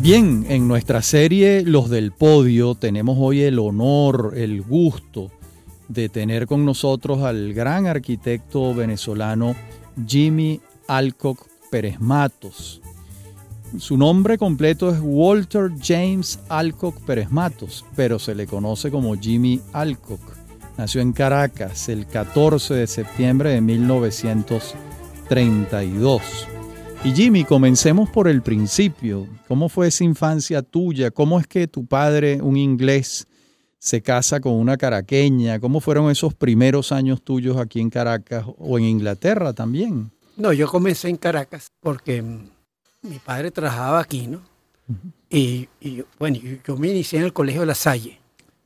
Bien, en nuestra serie Los del Podio tenemos hoy el honor, el gusto de tener con nosotros al gran arquitecto venezolano Jimmy Alcock Pérez Matos. Su nombre completo es Walter James Alcock Pérez Matos, pero se le conoce como Jimmy Alcock. Nació en Caracas el 14 de septiembre de 1932. Y Jimmy, comencemos por el principio. ¿Cómo fue esa infancia tuya? ¿Cómo es que tu padre, un inglés, se casa con una caraqueña? ¿Cómo fueron esos primeros años tuyos aquí en Caracas o en Inglaterra también? No, yo comencé en Caracas porque mm, mi padre trabajaba aquí, ¿no? y, bueno, yo me inicié en el Colegio de La Salle.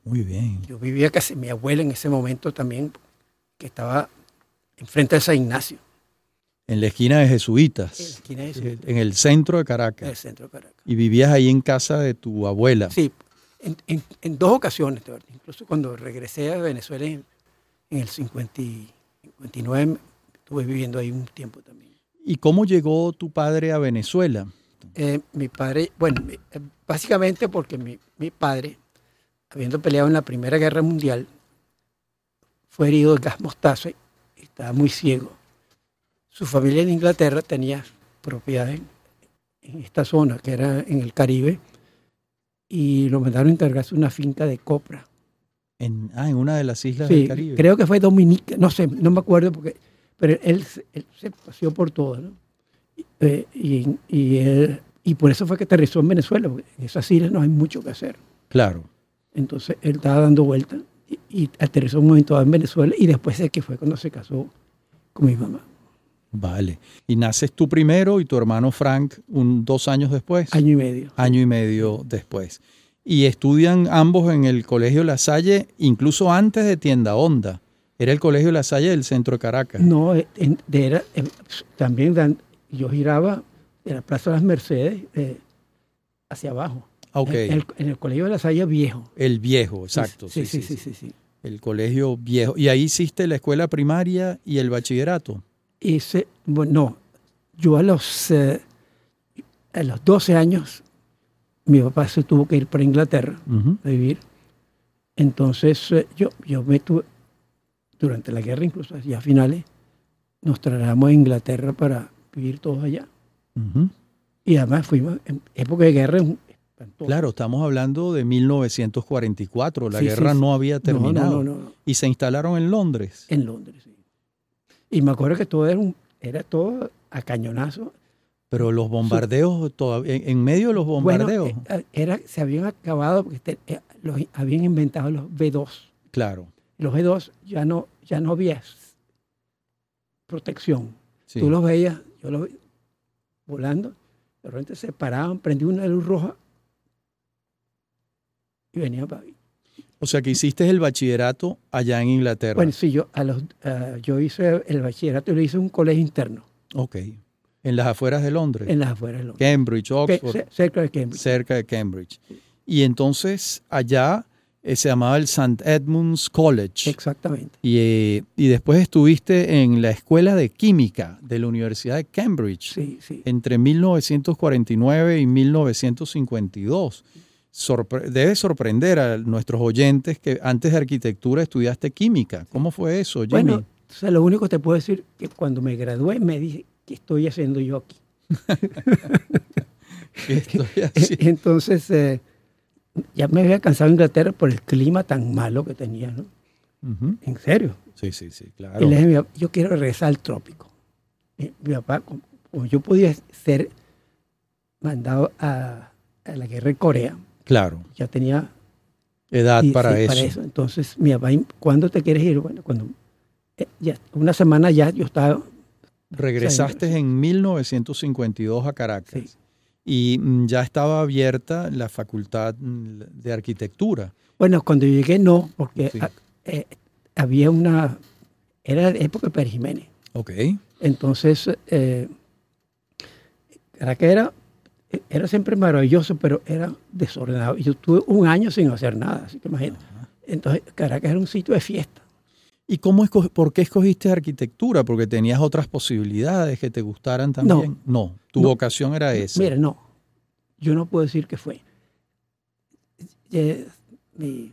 Muy bien. Yo vivía casi, mi abuela en ese momento también, que estaba enfrente de San Ignacio. En la esquina de Jesuitas. En, la esquina de Jesuitas. en el centro de Caracas. En el centro de Caracas. Y vivías ahí en casa de tu abuela. Sí, en, dos ocasiones, incluso cuando regresé a Venezuela en, el 59, estuve viviendo ahí un tiempo también. ¿Y cómo llegó tu padre a Venezuela? Eh, mi padre, bueno, eh, básicamente porque mi, mi, padre, habiendo peleado en la Primera Guerra Mundial, fue herido de gas mostaza y estaba muy ciego su familia en Inglaterra tenía propiedades en esta zona, que era en el Caribe, y lo mandaron a encargarse una finca de copra. En, ah, en una de las islas del Caribe. Creo que fue Dominica, no sé, no me acuerdo, porque, pero él, se paseó por todo, ¿no? Eh, y, y, por eso fue que aterrizó en Venezuela, porque en esas islas no hay mucho que hacer. Claro. Entonces él estaba dando vueltas y, y aterrizó un momento en Venezuela y después de que fue cuando se casó con mi mamá. Vale. ¿Y naces tú primero y tu hermano Frank un, dos años después? Año y medio. Año y medio después. Y estudian ambos en el Colegio La Salle, incluso antes de Tienda Honda. Era el Colegio La Salle del centro de Caracas. No, eh, era, eh, también yo giraba de la Plaza de las Mercedes eh, hacia abajo. Okay. En, el, Colegio de La Salle viejo. El viejo, exacto. sí sí sí, sí, sí. El colegio viejo. ¿Y ahí hiciste la escuela primaria y el bachillerato? Ese, bueno, no, yo a los, eh, a los 12 años, mi papá se tuvo que ir para Inglaterra a vivir. Entonces eh, yo, yo me tuve, durante la guerra incluso, ya a finales, nos trasladamos a Inglaterra para vivir todos allá. Y además fuimos en época de guerra. Claro, estamos hablando de 1944, la guerra no había terminado. y se instalaron en Londres. En Londres, sí. Y me acuerdo que todo era, un, era todo a cañonazo. Pero los bombardeos, todavía, en medio de los bombardeos. Bueno, eh, era, se habían acabado porque eh, los, habían inventado los B2. Claro. Los B2 ya no, ya no había protección. Tú los veías, yo los veía volando, de repente se paraban, prendí una luz roja y venían para ahí. O sea que hiciste el bachillerato allá en Inglaterra. Bueno, sí, yo, a los, yo hice el bachillerato y lo hice en un colegio interno. Ok. ¿En las afueras de Londres? En las afueras de Londres. Cambridge, Oxford. cerca de Cambridge. Cerca de Cambridge. Y entonces allá eh, se llamaba el St. Edmunds College. Exactamente. Y, eh, y, después estuviste en la Escuela de Química de la Universidad de Cambridge. Sí, sí. Entre 1949 y 1952 debe sorprender a nuestros oyentes que antes de arquitectura estudiaste química. ¿Cómo fue eso, Jimmy? Bueno, lo único que te puedo decir que cuando me gradué me dije, ¿qué estoy haciendo yo aquí? ¿Qué estoy haciendo? Entonces, eh, ya me había cansado de Inglaterra por el clima tan malo que tenía, ¿no? En serio. Sí, sí, sí, claro. Y le dije, yo quiero regresar al trópico. mi papá, como, yo podía ser mandado a, a la guerra de Corea, Claro. Ya tenía edad para, eso. Entonces, mi papá, ¿cuándo te quieres ir? Bueno, cuando eh, ya, una semana ya yo estaba... Regresaste en 1952 a Caracas y mm, ya estaba abierta la facultad mm, de arquitectura. Bueno, cuando llegué no, porque eh, había una... Era época de Pérez Jiménez. Ok. Entonces, eh, Caracas era era siempre maravilloso, pero era desordenado. Yo tuve un año sin hacer nada, así que imagínate. Entonces, Caracas era un sitio de fiesta. ¿Y cómo por qué escogiste arquitectura? ¿Porque tenías otras posibilidades que te gustaran también? No. no tu vocación era esa. Mira, no. yo no puedo decir que fue. Eh, mi,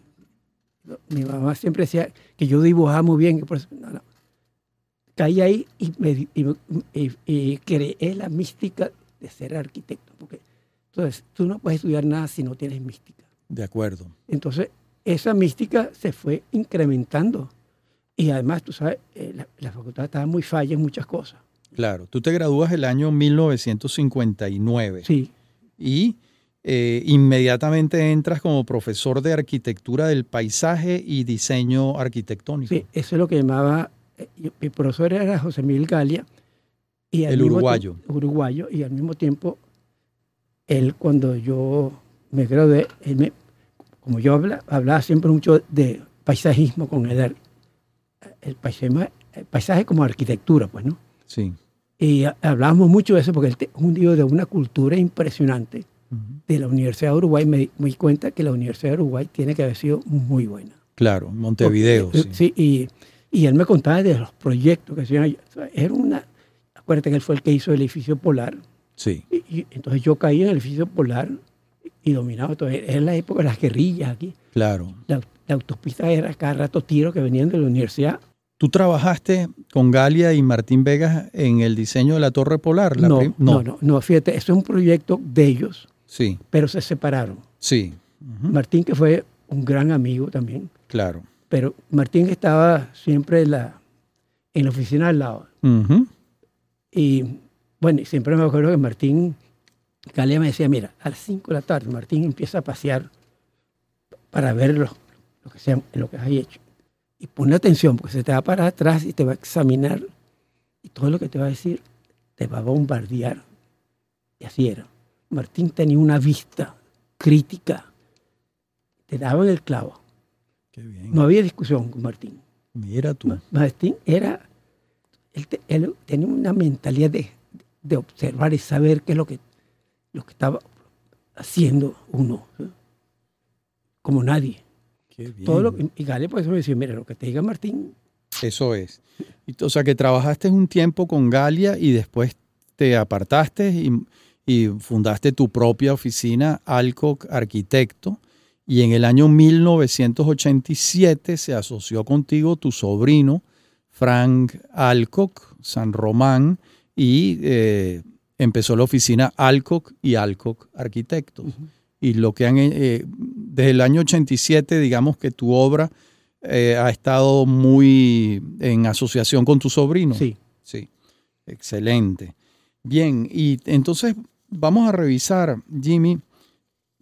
mi, mamá siempre decía que yo dibujaba muy bien. Por eso, no, no. Caí ahí y, me, y, y, creé la mística de ser arquitecto. Porque entonces tú no puedes estudiar nada si no tienes mística. De acuerdo. Entonces esa mística se fue incrementando. Y además, tú sabes, eh, la, la, facultad estaba muy falla en muchas cosas. Claro, tú te gradúas el año 1959. Sí. Y eh, inmediatamente entras como profesor de arquitectura del paisaje y diseño arquitectónico. Sí, eso es lo que llamaba, eh, mi profesor era José Miguel Galia. Y el uruguayo. Uruguayo, y al mismo tiempo, él cuando yo me gradué, él me, como yo habla, hablaba siempre mucho de paisajismo con él, el paisaje, el paisaje como arquitectura, pues, ¿no? Sí. Y hablábamos mucho de eso porque él es un tío de una cultura impresionante uh -huh. de la Universidad de Uruguay. Me, me, di cuenta que la Universidad de Uruguay tiene que haber sido muy buena. Claro, Montevideo. Porque, sí, sí y, y, él me contaba de los proyectos que hacían. Era una. Acuérdate que él fue el que hizo el edificio polar. Sí. Y, y entonces yo caí en el edificio polar y dominaba todo. Era la época de las guerrillas aquí. Claro. La, la autopista era cada rato tiros que venían de la universidad ¿Tú trabajaste con Galia y Martín Vegas en el diseño de la Torre Polar? La no, no, no, no, no, fíjate, eso es un proyecto de ellos, sí. pero se separaron. Sí. Uh -huh. Martín, que fue un gran amigo también. Claro. Pero Martín estaba siempre en la, en la oficina al lado. Uh -huh. Y bueno, siempre me acuerdo que Martín, Galia me decía, mira, a las 5 de la tarde Martín empieza a pasear para ver lo, lo que, sea, lo que has hecho y pone atención porque se te va para atrás y te va a examinar y todo lo que te va a decir te va a bombardear. Y así era. Martín tenía una vista crítica. Te daban el clavo. Qué bien. No había discusión con Martín. Mira tú. Martín era, él, te, él tenía una mentalidad de, de, observar y saber qué es lo que, lo que estaba haciendo uno, ¿sí? como nadie. Todo lo, y Gale por eso me decía, mira, lo que te diga Martín. Eso es. O sea, que trabajaste un tiempo con Galia y después te apartaste y, y fundaste tu propia oficina, Alcock Arquitecto, y en el año 1987 se asoció contigo tu sobrino, Frank Alcock, San Román, y eh, empezó la oficina Alcock y Alcock Arquitectos. Uh -huh y lo que han, eh, desde el año 87, digamos que tu obra eh, ha estado muy en asociación con tu sobrino. Sí. Sí, excelente. Bien, y entonces vamos a revisar, Jimmy,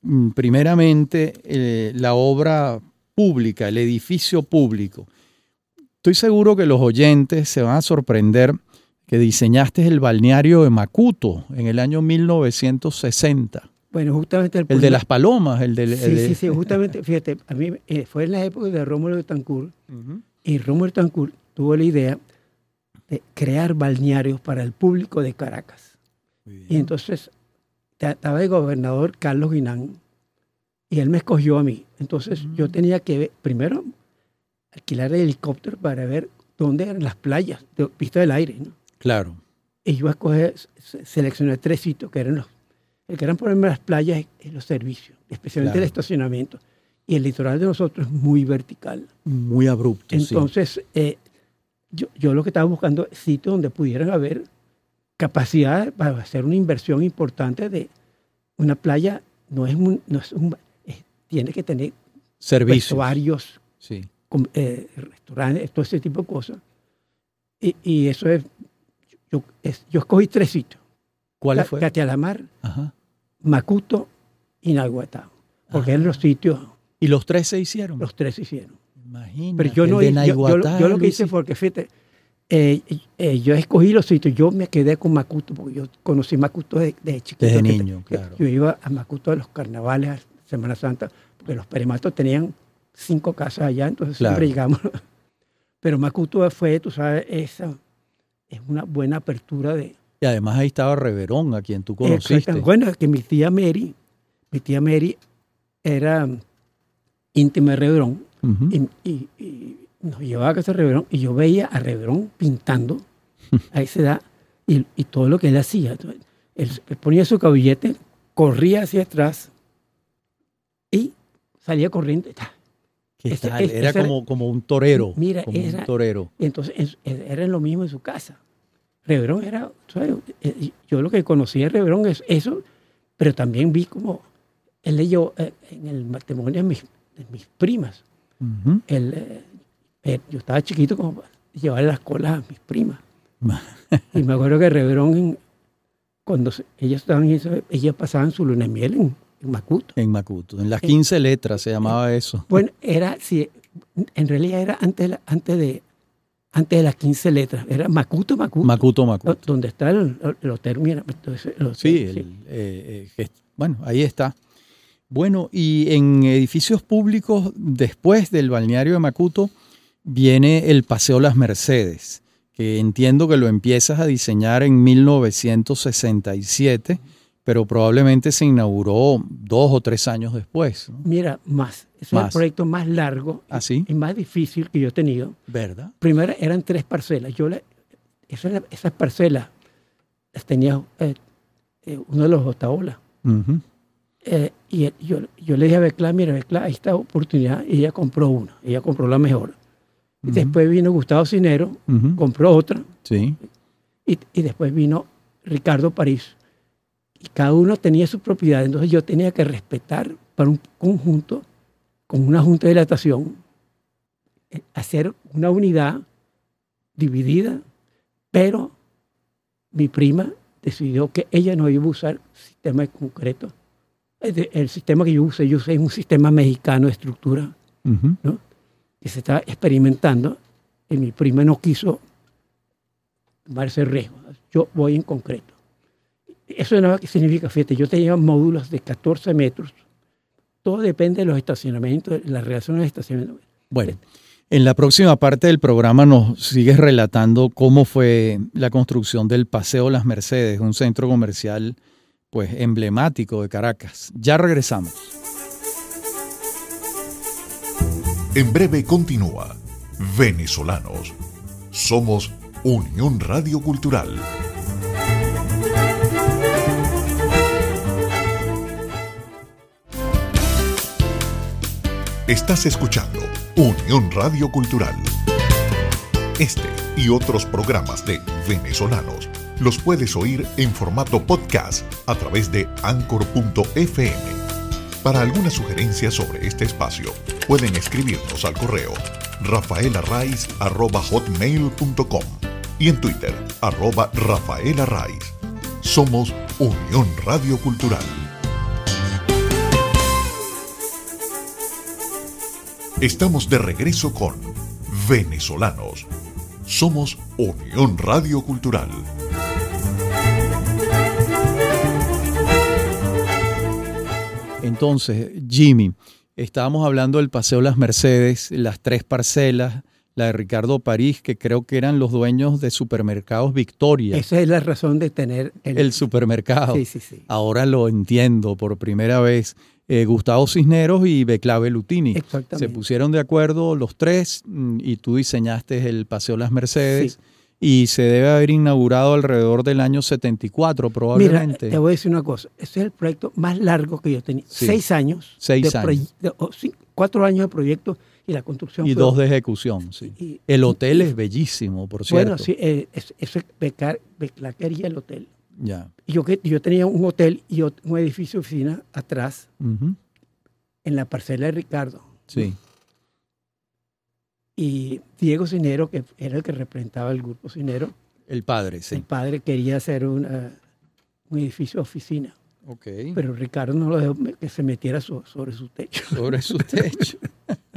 mm, primeramente la obra pública, el edificio público. Estoy seguro que los oyentes se van a sorprender que diseñaste el balneario de Macuto en el año 1960. Bueno, justamente el, el de las palomas, el de... Sí, el de... sí, sí, justamente, fíjate, a mí eh, fue en la época de Rómulo de Tancur, uh -huh. y Rómulo de Tancur tuvo la idea de crear balnearios para el público de Caracas. Y entonces estaba el gobernador Carlos Guinán, y él me escogió a mí. Entonces uh -huh. yo tenía que, ver, primero, alquilar el helicóptero para ver dónde eran las playas, de vista del aire, ¿no? Claro. Y yo escogí, seleccioné tres sitios que eran los el gran problema de las playas es los servicios, especialmente claro. el estacionamiento. Y el litoral de nosotros es muy vertical. Muy abrupto. Entonces, sí. eh, yo, yo, lo que estaba buscando es sitios donde pudieran haber capacidad para hacer una inversión importante de una playa. No es un. No es un es, tiene que tener servicios. Vestuarios, sí. Eh, restaurantes, todo ese tipo de cosas. Y, y eso es yo, es. yo escogí tres sitios. ¿Cuál fue? Catialamar, Ajá. Macuto y Nahuatl. Porque eran los sitios. ¿Y los tres se hicieron? Los tres se hicieron. Imagínate. Pero yo no yo, yo, lo que hice fue que, fíjate, eh, eh, yo escogí los sitios. Yo me quedé con Macuto porque yo conocí Macuto desde de chiquito. Desde niño, claro. Yo iba a Macuto de los carnavales, a Semana Santa, porque los perematos tenían cinco casas allá, entonces claro. siempre llegamos. Pero Macuto fue, tú sabes, esa es una buena apertura de, y además ahí estaba Reverón, a quien tú conociste. Bueno, que mi tía Mary, mi tía Mary era íntima de Reverón uh -huh. y, y, y, nos llevaba a casa de Reverón y yo veía a Reverón pintando a esa edad y, y todo lo que él hacía. Él, él ponía su cabillete corría hacia atrás y salía corriendo. ¿Qué Ese- tal? es- Era como, como un torero. Mira, como era- un torero. Entonces en- era lo mismo en su casa. Reverón era, ¿sabes? Eh, yo lo que conocí de Reverón es eso, pero también vi como él leyó eh, en el matrimonio de mis, de mis primas. Él, eh, yo estaba chiquito como para llevar las colas a mis primas. Y me acuerdo que Reverón, cuando ellas estaban ellas pasaban su luna de miel en, en Macuto. En Macuto. En las 15 letras se llamaba eso. Bueno, era, sí, en realidad era antes de, antes de, antes de las 15 letras. Era Macuto, Macuto. Macuto, Macuto. Donde está el, el hotel, mira, entonces, el hotel, Sí, el, eh, eh, bueno, ahí está. Bueno, y en edificios públicos, después del balneario de Macuto, viene el Paseo Las Mercedes, que entiendo que lo empiezas a diseñar en 1967, pero probablemente se inauguró dos o tres años después. ¿no? Mira, más. Ese es el proyecto más largo ¿Así? y más difícil que yo he tenido. ¿Verdad? Primero eran tres parcelas. Yo la- esas parcelas las tenía eh, eh, uno de los Otaola. Eh, y yo, yo le dije a Becla, mira, Becla, ahí está oportunidad. Y ella compró una. Ella compró la mejor. Y después vino Gustavo Cinero, compró otra. Sí. Y, y después vino Ricardo París. Y cada uno tenía su propiedad. Entonces yo tenía que respetar para un conjunto, con una junta de dilatación, eh, hacer una unidad dividida, pero mi prima decidió que ella no iba a usar sistema concreto. El sistema que yo usé, yo usé un sistema mexicano de estructura Ujú. que se estaba experimentando y mi prima no quiso tomarse riesgo. Yo voy en concreto. Eso no significa, fíjate, yo tenía módulos de 14 metros. Todo depende de los estacionamientos, de las relaciones de estacionamiento. Bueno, en la próxima parte del programa nos sigues relatando cómo fue la construcción del Paseo Las Mercedes, un centro comercial pues emblemático de Caracas. Ya regresamos. En breve continúa Venezolanos. Somos Unión Radio Cultural. Estás escuchando Unión Radio Cultural. Este y otros programas de Venezolanos los puedes oír en formato podcast a través de anchor.fm. Para alguna sugerencia sobre este espacio, pueden escribirnos al correo rafaelarraiz.hotmail.com y en Twitter, arroba rafaelarraiz. Somos Unión Radio Cultural. Estamos de regreso con Venezolanos. Somos Unión Radio Cultural. Entonces, Jimmy, estábamos hablando del Paseo Las Mercedes, las tres parcelas, la de Ricardo París, que creo que eran los dueños de supermercados Victoria, Esa es la razón de tener el, el supermercado. Sí, sí, sí. Ahora lo entiendo por primera vez. Eh, Gustavo Cisneros y Beclave Lutini. Exactamente. Se pusieron de acuerdo los tres mm, y tú diseñaste el Paseo Las Mercedes y se debe haber inaugurado alrededor del año 74 Mira, probablemente. te voy a decir una cosa. Ese es el proyecto más largo que yo tenía. Sí. Seis años. Seis de años. proye- de- o cin- cuatro años de proyecto y la construcción. y fue- dos de ejecución. sí. y- El hotel es bellísimo, por cierto. Bueno, sí, eh, es- es Becar, Becla quería el hotel. Yo, yo tenía un hotel y un edificio de oficina atrás, en la parcela de Ricardo. Sí. Y Diego Cinero, que era el que representaba el grupo Cinero, El padre, el sí. padre quería hacer una- un edificio de oficina, Ok. pero Ricardo no lo dejó que se metiera so- sobre su techo. sobre su techo.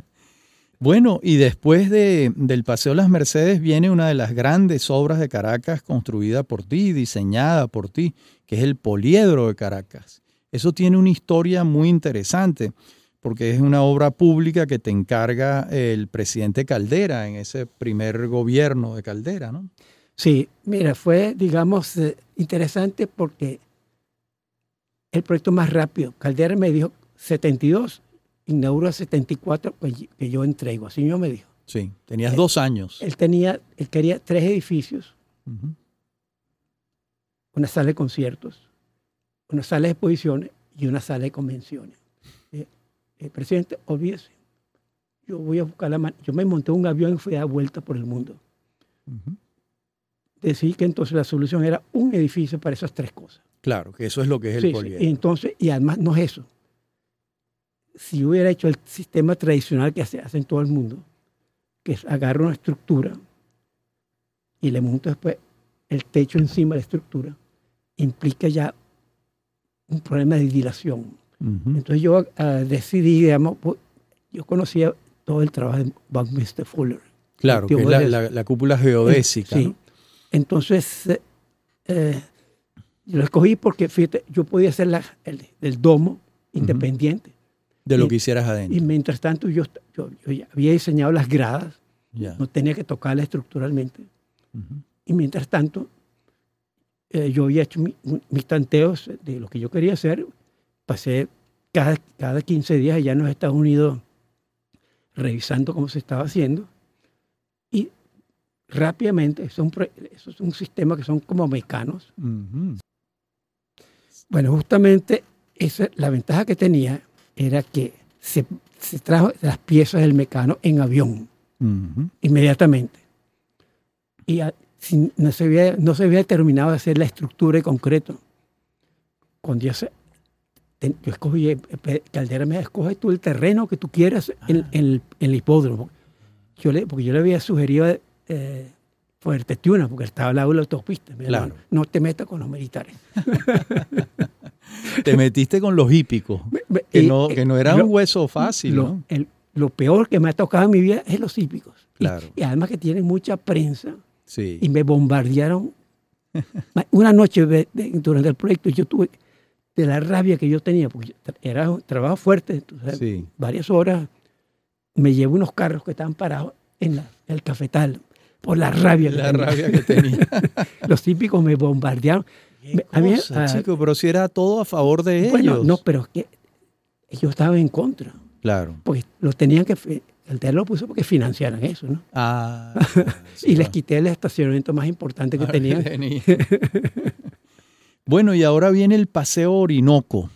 Bueno, y después de, del Paseo Las Mercedes viene una de las grandes obras de Caracas construida por ti, diseñada por ti, que es el Poliedro de Caracas. Eso tiene una historia muy interesante, porque es una obra pública que te encarga el presidente Caldera en ese primer gobierno de Caldera, ¿no? Sí, mira, fue, digamos, eh, interesante porque el proyecto más rápido, Caldera me dijo 72, inaugura 74, pues, que yo entrego, así mismo me dijo. Sí, tenías dos años. Él tenía, él quería tres edificios, una sala de conciertos, una sala de exposiciones y una sala de convenciones. Eh, el presidente, olvídese, yo voy a buscar la mano. Yo me monté un avión y fui a dar vuelta por el mundo. Decidí que entonces la solución era un edificio para esas tres cosas. Claro, que eso es lo que es el poliedro. y entonces, y además no es eso. Si hubiera hecho el sistema tradicional que hace, hace en todo el mundo, que es agarrar una estructura y le monto después el techo encima de la estructura, implica ya un problema de dilación. Entonces yo uh, decidí, digamos, pues, yo conocía todo el trabajo de Buckminster Fuller. Claro, que es la, cúpula geodésica. Sí. Entonces, eh, eh, lo escogí porque, fíjate, yo podía hacer la, el, domo independiente. De lo que hicieras adentro. Y mientras tanto, yo, yo, ya había diseñado las gradas, no tenía que tocarla estructuralmente. Y mientras tanto, eh, yo había hecho mis tanteos de lo que yo quería hacer. Pasé cada, cada 15 días allá en los Estados Unidos revisando cómo se estaba haciendo. Y rápidamente, eso es un, sistema que son como mecanos. Bueno, justamente esa, la ventaja que tenía era que se, se trajo las piezas del mecano en avión inmediatamente. Y no, se había, no se había terminado de hacer la estructura de concreto. Cuando se, yo escogí, eh, Caldera me escoge tú el terreno que tú quieras en, en, el hipódromo. Yo le, porque yo le había sugerido eh, Fuerte Tiuna, porque estaba al lado de la autopista. Claro. no te metas con los militares. te metiste con los hípicos, que, no, que no era un hueso fácil. Lo, ¿no? lo peor que me ha tocado en mi vida es los hípicos. Claro. Y, además que tienen mucha prensa. Sí. Y me bombardearon. Una noche durante el proyecto yo tuve de la rabia que yo tenía, porque era un trabajo fuerte, varias horas, me llevo unos carros que estaban parados en, el cafetal por la rabia. La rabia que tenía. Los típicos me bombardearon. Ah, chico, pero si era todo a favor de ellos. No, pero que ellos estaban en contra. Claro. Pues los tenían que, el TER lo puso porque financiaran eso, ¿no? Ah. y les quité el estacionamiento más importante que tenían. Bueno, y ahora viene el Paseo Orinoco.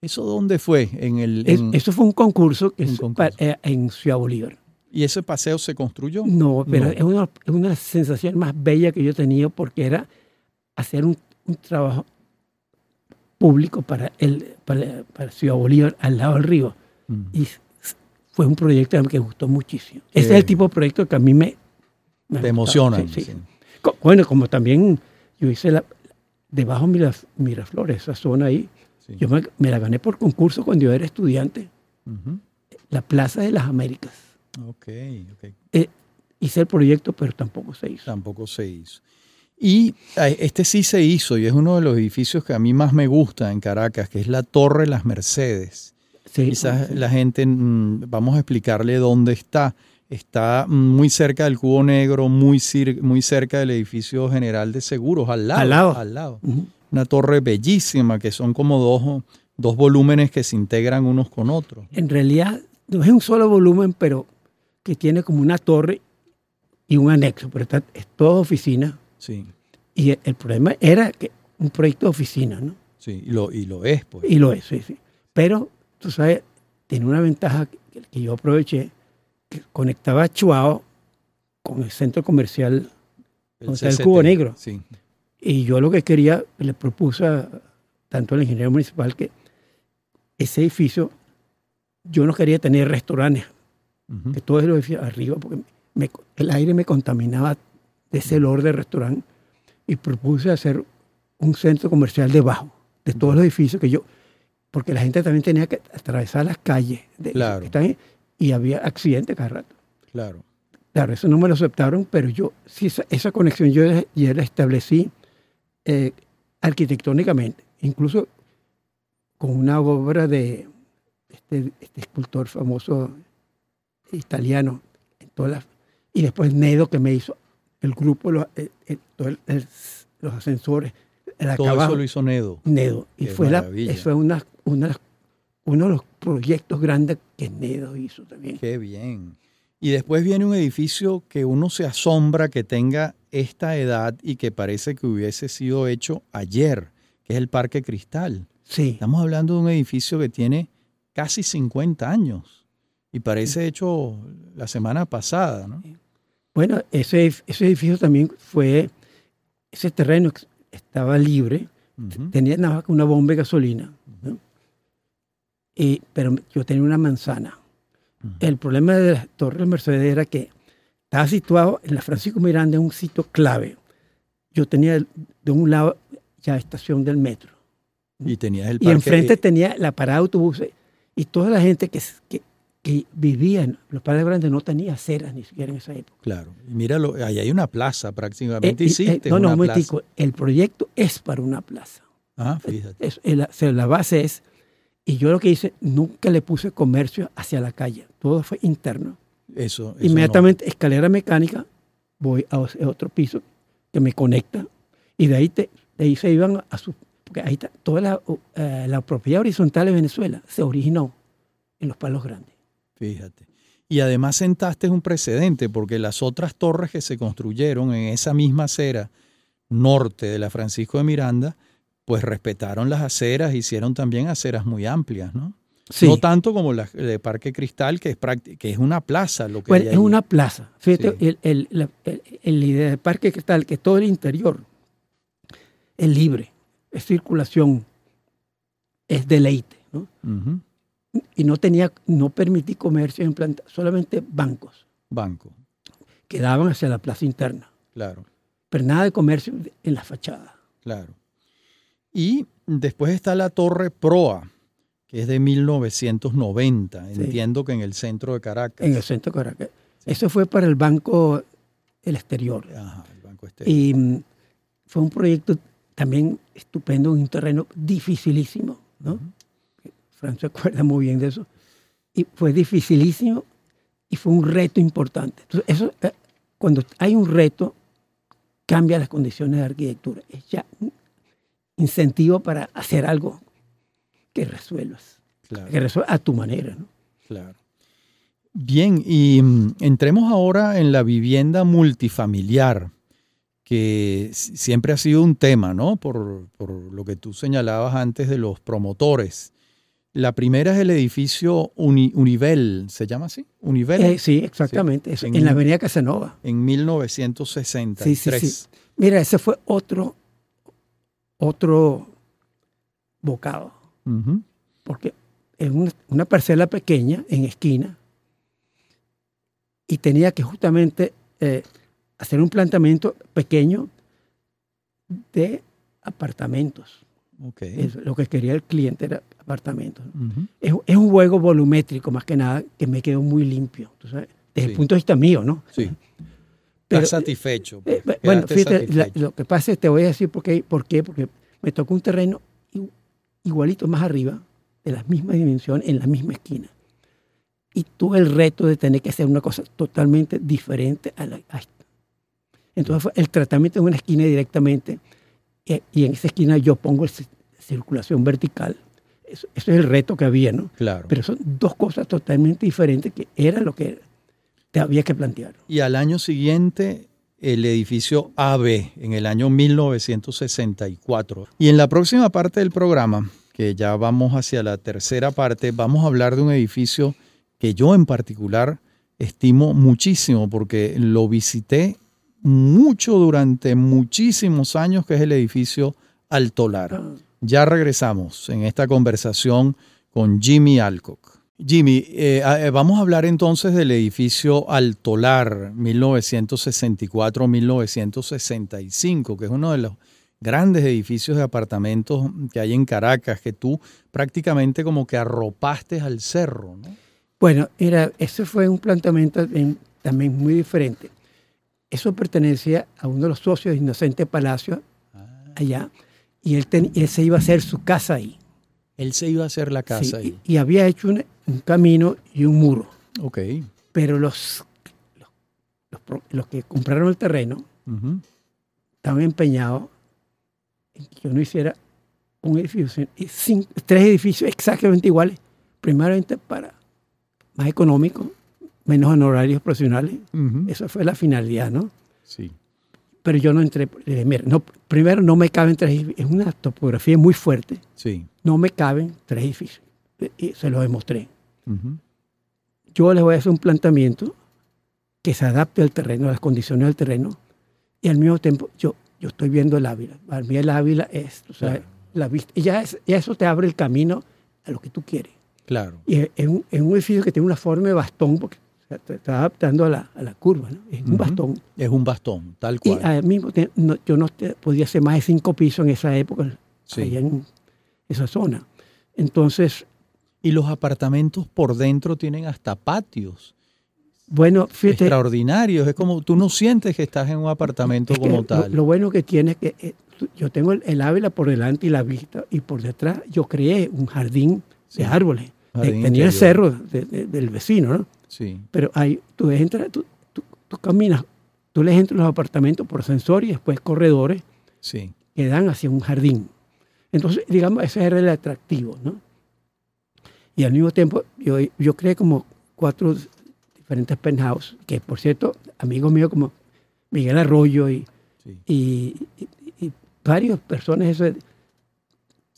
¿Eso dónde fue? En el, eso fue un concurso, que eh, en Ciudad Bolívar. ¿Y ese paseo se construyó? No, pero Es, una, es una sensación más bella que yo he tenido porque era hacer un, trabajo público para, el, para, Ciudad Bolívar al lado del río. Y fue un proyecto que me gustó muchísimo. Ese es el tipo de proyecto que a mí me... me Te emociona. Bueno, como también yo hice la, debajo de Miraflores, esa zona ahí. Yo me, la gané por concurso cuando yo era estudiante. La Plaza de las Américas. Ok, ok. Eh, hice el proyecto, pero tampoco se hizo. Tampoco se hizo. Y este sí se hizo y es uno de los edificios que a mí más me gusta en Caracas, que es la Torre Las Mercedes. Sí, Quizás la gente, mm, vamos a explicarle dónde está. Está muy cerca del Cubo Negro, muy, muy cerca del edificio general de seguros, al lado. Al lado. Al lado. Una torre bellísima, que son como dos, dos volúmenes que se integran unos con otros. En realidad, no es un solo volumen, pero que tiene como una torre y un anexo, pero está, es toda oficina. Sí. Y el, problema era que un proyecto de oficina, ¿no? Sí, y lo, y lo es, pues. Y lo es, sí, sí. Pero, tú sabes, tiene una ventaja que, que yo aproveché, conectaba Chuao con el centro comercial el, el Cubo Negro. Y yo lo que quería, le propuse tanto al ingeniero municipal que ese edificio, yo no quería tener restaurantes, que todo el edificio arriba, porque el aire me contaminaba de ese olor de restaurante. Y propuse hacer un centro comercial debajo de todos los edificios que yo, porque la gente también tenía que atravesar las calles. De, claro y había accidentes cada rato. Claro. Claro, eso no me lo aceptaron, pero yo, sí, esa, conexión yo ya la establecí eh, arquitectónicamente, incluso con una obra de este, este escultor famoso italiano, y después Nedo que me hizo el grupo, los, eh, eh, los ascensores. Todo eso lo hizo Nedo. Nedo. Y fue, la, fue una, una uno de los proyectos grandes que Nedo hizo también. Qué bien. Y después viene un edificio que uno se asombra que tenga esta edad y que parece que hubiese sido hecho ayer, que es el Parque Cristal. Sí. Estamos hablando de un edificio que tiene casi 50 años y parece hecho la semana pasada, ¿no? Bueno, ese, ese edificio también fue, ese terreno estaba libre, tenía nada más que una bomba de gasolina, ¿no? y, pero yo tenía una manzana. El problema de la Torre Mercedes era que estaba situado en la Francisco Miranda, en un sitio clave. Yo tenía de un lado ya estación del metro. Y tenía el parque. Y enfrente tenía la parada de autobuses. Y toda la gente que, que, que vivía en los padres grandes no tenía aceras ni siquiera en esa época. Claro. Y míralo, ahí hay una plaza prácticamente. Eh, eh, no, no, un momentico. El proyecto es para una plaza. Ah, fíjate. Es, la base es y yo lo que hice, nunca le puse comercio hacia la calle, todo fue interno. Eso. Inmediatamente, escalera mecánica, voy a otro piso que me conecta y de ahí, de ahí se iban a su... Porque ahí está, toda la, eh, la propiedad horizontal de Venezuela se originó en los palos grandes. Fíjate. Y además sentaste un precedente porque las otras torres que se construyeron en esa misma acera norte de la Francisco de Miranda, pues respetaron las aceras, hicieron también aceras muy amplias, ¿no? No tanto como la de Parque Cristal, que es, que es una plaza. Lo que bueno, es una plaza. Fíjate, el, el, el, de Parque Cristal, que todo el interior es libre, es circulación, es deleite. ¿no? Y no tenía, no permití comercio en planta, solamente bancos. Banco. Que daban hacia la plaza interna. Claro. Pero nada de comercio en la fachada. Claro. Y después está la Torre Proa, que es de 1990. Entiendo que en el centro de Caracas. En el centro de Caracas. Eso fue para el Banco el Exterior. Ajá, el Banco Exterior. Y mm, fue un proyecto también estupendo, en un terreno dificilísimo, ¿no? Francia acuerda muy bien de eso. Y fue dificilísimo y fue un reto importante. Entonces, eso, eh, cuando hay un reto, cambia las condiciones de arquitectura. Es ya incentivo para hacer algo que resuelvas. Que resuelvas a tu manera. ¿no? Claro. Bien, y mm, entremos ahora en la vivienda multifamiliar, que siempre ha sido un tema, ¿no? Por, por lo que tú señalabas antes de los promotores. La primera es el edificio Univel, ¿se llama así? Univel. Eh, sí, exactamente, en, en, la avenida Casanova. En 1963. Sí, sí, sí. Mira, ese fue otro otro bocado. Porque es una, parcela pequeña en esquina y tenía que justamente eh, hacer un planteamiento pequeño de apartamentos. lo que quería el cliente era apartamentos. es, un juego volumétrico más que nada que me quedó muy limpio, desde el punto de vista mío, ¿no? Sí. Estás satisfecho. Eh, pues, bueno, fíjate, lo que pasa es, te voy a decir por qué, por qué, porque me tocó un terreno igualito más arriba, de la misma dimensión, en la misma esquina. Y tuve el reto de tener que hacer una cosa totalmente diferente a, la, esta. Entonces fue el tratamiento en una esquina directamente, eh, y, en esa esquina yo pongo la circulación vertical. Eso, es el reto que había, ¿no? Claro. Pero son dos cosas totalmente diferentes que era lo que te había que plantear. Y al año siguiente, el edificio AB, en el año 1964. Y en la próxima parte del programa, que ya vamos hacia la tercera parte, vamos a hablar de un edificio que yo en particular estimo muchísimo porque lo visité mucho durante muchísimos años, que es el edificio Altolar. Ah. Ya regresamos en esta conversación con Jimmy Alcock. Jimmy, eh, eh, vamos a hablar entonces del edificio Altolar 1964-1965, que es uno de los grandes edificios de apartamentos que hay en Caracas, que tú prácticamente como que arropaste al cerro, ¿no? Bueno, era, ese fue un planteamiento también muy diferente. Eso pertenecía a uno de los socios de Inocente Palacio, ah. allá, y él, él se iba a hacer su casa ahí. Él se iba a hacer la casa ahí. Y, había hecho un, camino y un muro. Ok. Pero los, los, que compraron el terreno estaban empeñados en que yo no hiciera un edificio, tres edificios exactamente iguales, primeramente para más económico, menos honorarios profesionales. Esa fue la finalidad, ¿no? Sí. Pero yo no entré. mira, no, primero no me caben tres edificios. Es una topografía muy fuerte. Sí. No me caben tres edificios. Y se lo demostré. Ujú. Yo les voy a hacer un planteamiento que se adapte al terreno, a las condiciones del terreno. Y al mismo tiempo, yo, yo estoy viendo el Ávila. Para mí el Ávila es, o sea, Claro. la vista. Y ya, es- ya eso te abre el camino a lo que tú quieres. Claro. Y es, es un, es un edificio que tiene una forma de bastón, porque está adaptando a la, a la curva. ¿no? Es un bastón. Es un bastón, tal Y cual. al mismo tiempo, no- yo no podía hacer más de cinco pisos en esa época, Sí. allá en esa zona. Entonces, Y los apartamentos por dentro tienen hasta patios bueno, fíjate. extraordinarios. Es como tú no sientes que estás en un apartamento es que como tal. Lo, bueno que tiene es que eh, yo tengo el, el Ávila por delante y la vista, y por detrás yo creé un jardín Sí. de árboles. Jardín tenía el cerro de- de- del vecino, ¿no? Sí, Pero ahí tú entras, tú, tú- tú caminas, tú les entras a los apartamentos por ascensor y después corredores sí. que dan hacia un jardín. Entonces, digamos, ese era el atractivo, ¿no? Y al mismo tiempo, yo, yo creé como cuatro diferentes penthouse, que por cierto, amigos míos como Miguel Arroyo y, Sí, y, y- y varias personas, eso,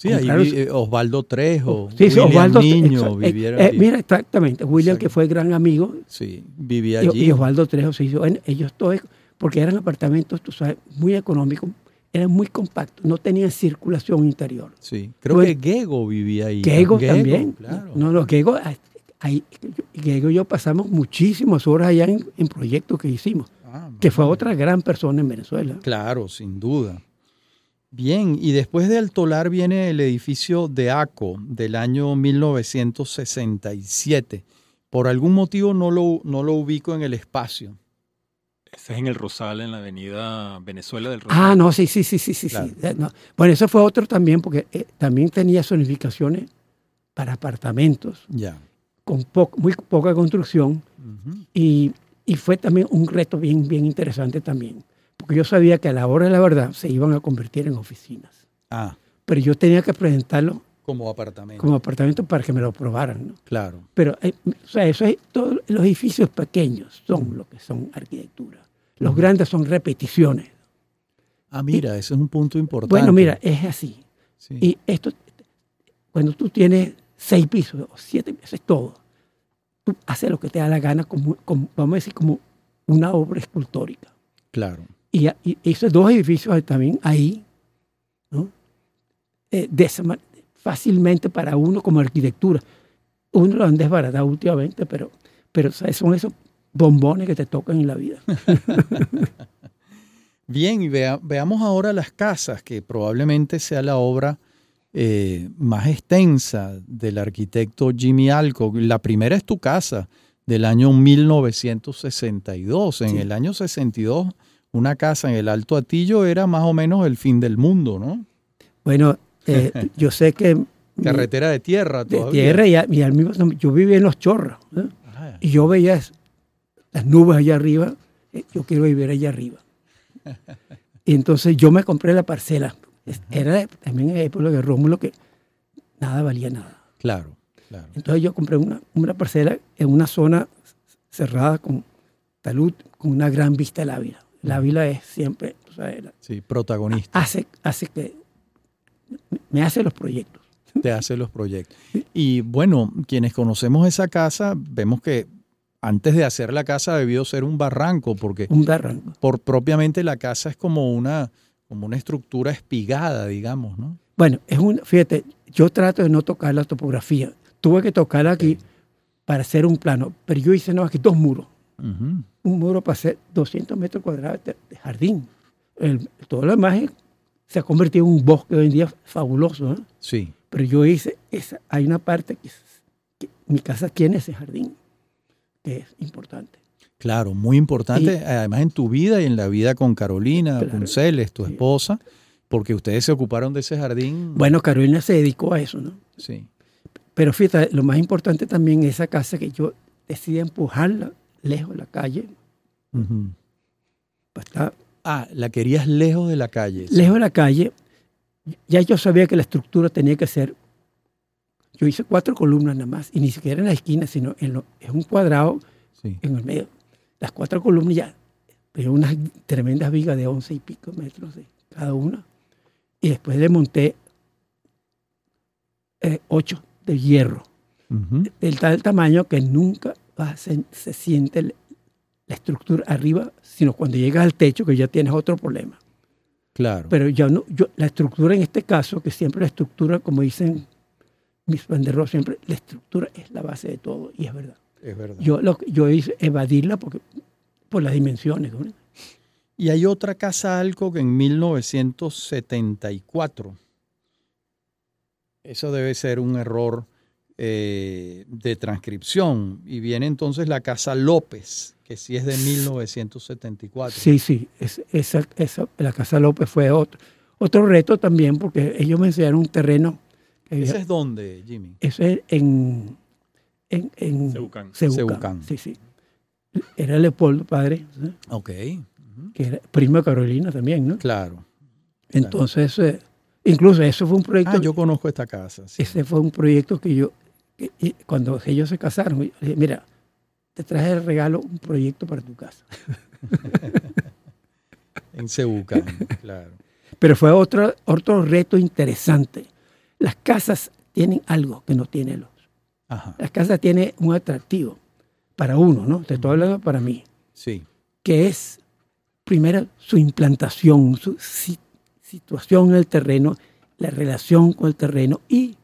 Sí, ahí vi- eh, Osvaldo Trejo, sí, sí, William Osvaldo, Niño eh, vivieron eh, allí. mira, exactamente, William, que fue gran amigo, Sí, vivía allí. y Osvaldo Trejo se hizo, bueno, ellos todos, porque eran apartamentos, tú sabes, muy económicos, eran muy compactos, no tenían circulación interior. Sí, creo que Gego vivía ahí. Gego también. Claro. No, no, Gego, ahí, Gego y yo pasamos muchísimas horas allá en, en proyectos que hicimos, Ah, que fue otra gran persona en Venezuela. Claro, sin duda. Bien, y después de Altolar viene el edificio de ACO del año 1967. Por algún motivo no lo, no lo ubico en el espacio. Ese es en el Rosal, en la avenida Venezuela del Rosal. Ah, no, sí, sí, sí, sí, sí. sí. Claro. Eh, no. Bueno, eso fue otro también, porque eh, también tenía zonificaciones para apartamentos Ya. con po- muy poca construcción y, y fue también un reto bien, bien interesante también, porque yo sabía que a la hora de la verdad se iban a convertir en oficinas, Ah, pero yo tenía que presentarlo como apartamento. como apartamento para que me lo aprobaran. ¿no? Claro. Pero, eh, o sea, eso es, todos los edificios pequeños son lo que son arquitectura. Los grandes son repeticiones. Ah, mira, ese es un punto importante. Bueno, mira, es así. Sí. Y esto, cuando tú tienes seis pisos o siete pisos, es todo. Tú haces lo que te da la gana, como, como- vamos a decir, como una obra escultórica. Claro. Y, y esos dos edificios también ahí, ¿no? Eh, de esa fácilmente para uno como arquitectura. Uno lo han desbaratado últimamente, pero, pero ¿sabes? son esos bombones que te tocan en la vida. Bien, y vea- veamos ahora las casas, que probablemente sea la obra eh, más extensa del arquitecto Jimmy Alcock. La primera es tu casa, del año 1962. En Sí. el año 62, una casa en el Alto Atillo era más o menos el fin del mundo, ¿no? Bueno, eh, yo sé que... Carretera de tierra de tierra y, a- y al mismo tiempo, yo vivía en los chorros. ¿no? Ah, Y yo veía las nubes allá arriba, eh, yo quiero vivir allá arriba. Y entonces yo me compré la parcela. Era también en la época de Rómulo que nada valía nada. claro, claro. Entonces yo compré una, una parcela en una zona cerrada con talud, con una gran vista al Ávila. El Ávila es siempre, o sea, la- Sí, protagonista. hace, hace que me hace los proyectos. te hace los proyectos. Y bueno, quienes conocemos esa casa, vemos que antes de hacer la casa debió ser un barranco, porque Un barranco. por propiamente la casa es como una, como una estructura espigada, digamos, ¿no? Bueno, es un, fíjate, yo trato de no tocar la topografía. Tuve que tocar aquí para hacer un plano, pero yo hice no, aquí dos muros. Ujú. Un muro para hacer 200 metros cuadrados de, jardín. El- todo lo demás se ha convertido en un bosque hoy en día fabuloso. ¿eh? Sí, Pero yo hice, esa, hay una parte que, que mi casa tiene ese jardín, que es importante. claro, muy importante, Y- además en tu vida y en la vida con Carolina Claro. Punceles, tu Sí. esposa, porque ustedes se ocuparon de ese jardín. Bueno, Carolina se dedicó a eso, ¿no? Sí, Pero fíjate, lo más importante también es esa casa que yo decidí empujarla lejos de la calle, para estar Ah, la querías lejos de la calle. sí. lejos de la calle, ya yo sabía que la estructura tenía que ser. Yo hice cuatro columnas nada más, y ni siquiera en la esquina, sino en lo, es un cuadrado Sí. en el medio. Las cuatro columnas ya pero unas tremendas vigas de once y pico metros de cada una. Y después le monté eh, ocho de hierro, Ujú. del tal tamaño que nunca se, se siente la estructura arriba, sino cuando llegas al techo que ya tienes otro problema. Claro. Pero ya no, yo, la estructura en este caso, que siempre la estructura, como dicen mis banderos, siempre la estructura es la base de todo, y es verdad. es verdad. Yo, lo, yo hice evadirla porque, por las dimensiones. ¿no? Y hay otra casa Alco que en 1974. Eso debe ser un error eh, de transcripción. Y viene entonces la casa López, que sí es de 1974. Sí, sí, es- esa, esa- la Casa López fue otro, otro reto también porque ellos me enseñaron un terreno. que había- ¿Ese es dónde, Jimmy? Eso es en, en, en Cebucán. Cebucán, Cebucán. Sí, sí. Era Leopoldo, padre, ¿sí? Ok. Que era primo de Carolina también, ¿no? Claro. Entonces, eh, incluso eso fue un proyecto, Ah, yo conozco esta casa. sí. ese fue un proyecto que yo, y cuando ellos se casaron, yo dije, mira, te traje de regalo un proyecto para tu casa. En Cebucán, claro. Pero fue otro, otro reto interesante. Las casas tienen algo que no tienen los. Ajá. Las casas tienen un atractivo para uno, ¿no? Te estoy hablando para mí, Sí. que es primero su implantación, su si- situación en el terreno, la relación con el terreno y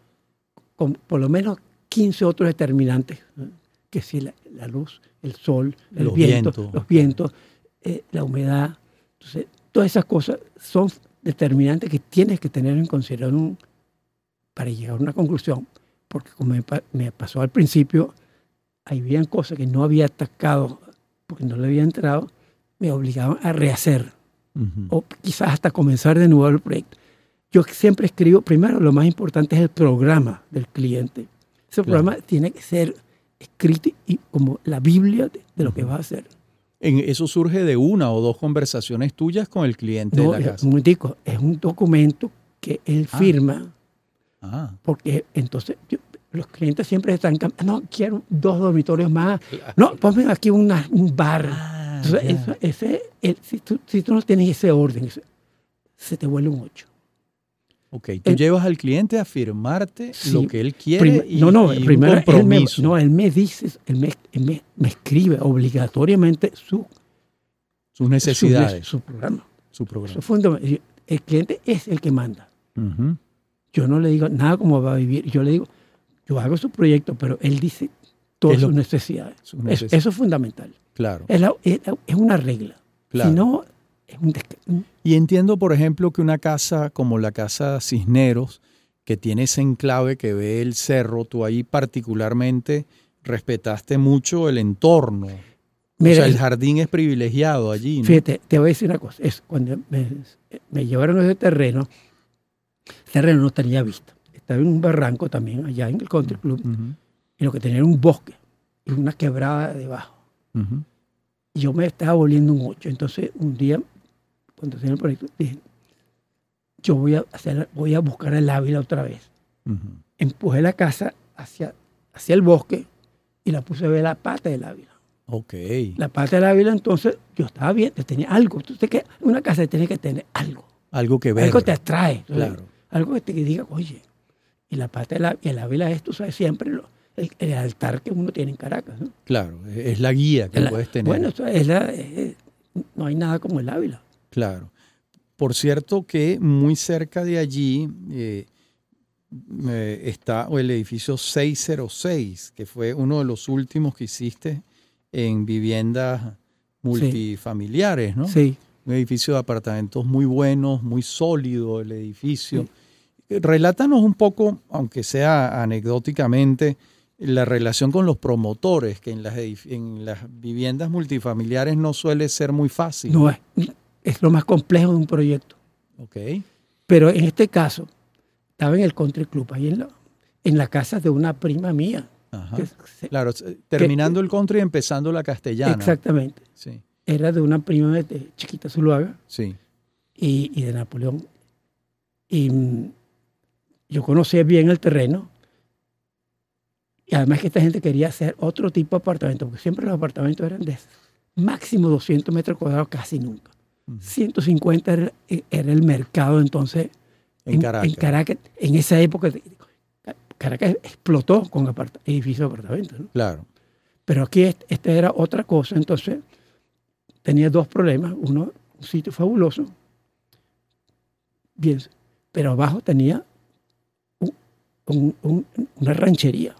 con por lo menos 15 otros determinantes, ¿no? que si la, la luz, el sol, el Los viento, vientos. los vientos, eh, la humedad. Entonces, todas esas cosas son determinantes que tienes que tener en consideración para llegar a una conclusión. Porque como me, pa- me pasó al principio, habían cosas que no había atacado porque no le había entrado, me obligaban a rehacer o quizás hasta comenzar de nuevo el proyecto. Yo siempre escribo, primero lo más importante es el programa del cliente. Ese Claro. programa tiene que ser escrito y como la Biblia de, de lo que va a hacer. En- eso surge de una o dos conversaciones tuyas con el cliente No, de la es, casa. un momentico, es un documento que él Ah. firma, Ah, porque entonces yo- los clientes siempre están, cam- no, quiero dos dormitorios más, no, ponme aquí una- un bar. Ah, Entonces, ya. eso- ese, el- si, tú, si tú no tienes ese orden, se te vuelve un 8. Ok, tú el- llevas al cliente a firmar,te Sí. lo que él quiere y, no, no, y un primero él me, compromiso. no, él me dice, él me, él me- me escribe obligatoriamente su, sus su, necesidades, su programa. su programa. El cliente es el que manda. Yo no le digo nada cómo va a vivir. Yo le digo, yo hago su proyecto, pero él dice todas lo- sus necesidades. Eso, es fundamental. Claro, Es, la- es la- es una regla. claro. Si no, es un Y entiendo, por ejemplo, que una casa como la casa Cisneros, que tiene ese enclave que ve el cerro, tú ahí particularmente respetaste mucho el entorno. o Mira, sea, el jardín es privilegiado allí. ¿no? Fíjate, te voy a decir una cosa. Es cuando me, me llevaron a ese terreno, el terreno no tenía vista. Estaba en un barranco también, allá en el country club, Ujú, y lo que tenía era un bosque y una quebrada debajo. ujú. Y yo me estaba volviendo un 8. Entonces, un día, cuando tenía el proyecto, dije, yo voy a, hacer, voy a buscar el Ávila otra vez. Ujú. Empujé la casa hacia, hacia el bosque y la puse a ver la pata del Ávila. Ok. La pata del Ávila, entonces, yo estaba bien, tenía algo. Entonces, que una casa tiene que tener algo. Algo que ver. Algo te atrae. Claro. Algo que te diga, oye, y la pata del Ávila, el Ávila es, tú sabes, siempre lo- el, el altar que uno tiene en Caracas. ¿no? Claro, es la guía que La- puedes tener. Bueno, es la- es- no hay nada como el Ávila. Claro. Por cierto que muy cerca de allí eh, eh, está el edificio 606, que fue uno de los últimos que hiciste en viviendas multifamiliares, ¿no? Sí. Un edificio de apartamentos muy buenos, muy sólido el edificio. Eh, Relátanos un poco, aunque sea anecdóticamente, la relación con los promotores, que en las, edif- en las viviendas multifamiliares no suele ser muy fácil. No es, lo más complejo de un proyecto. Ok. Pero en este caso, estaba en el country club, ahí en la, en la casa de una prima mía. Ajá. que se- Claro, eh, terminando el country y empezando la castellana. exactamente. Sí, Era de una prima de, de Chiquita Zuluaga sí. y, y de Napoleón. Y mm, yo conocía bien el terreno. Y además que esta gente quería hacer otro tipo de apartamento, porque siempre los apartamentos eran de máximo 200 metros cuadrados casi nunca. 150 era, era el mercado entonces En Caracas. En Caracas, en esa época, Caracas explotó con edificios de apartamentos. ¿no? Claro. Pero aquí est- esta era otra cosa, entonces tenía dos problemas. Uno, un sitio fabuloso, bien, pero abajo tenía un- un- un- una ranchería.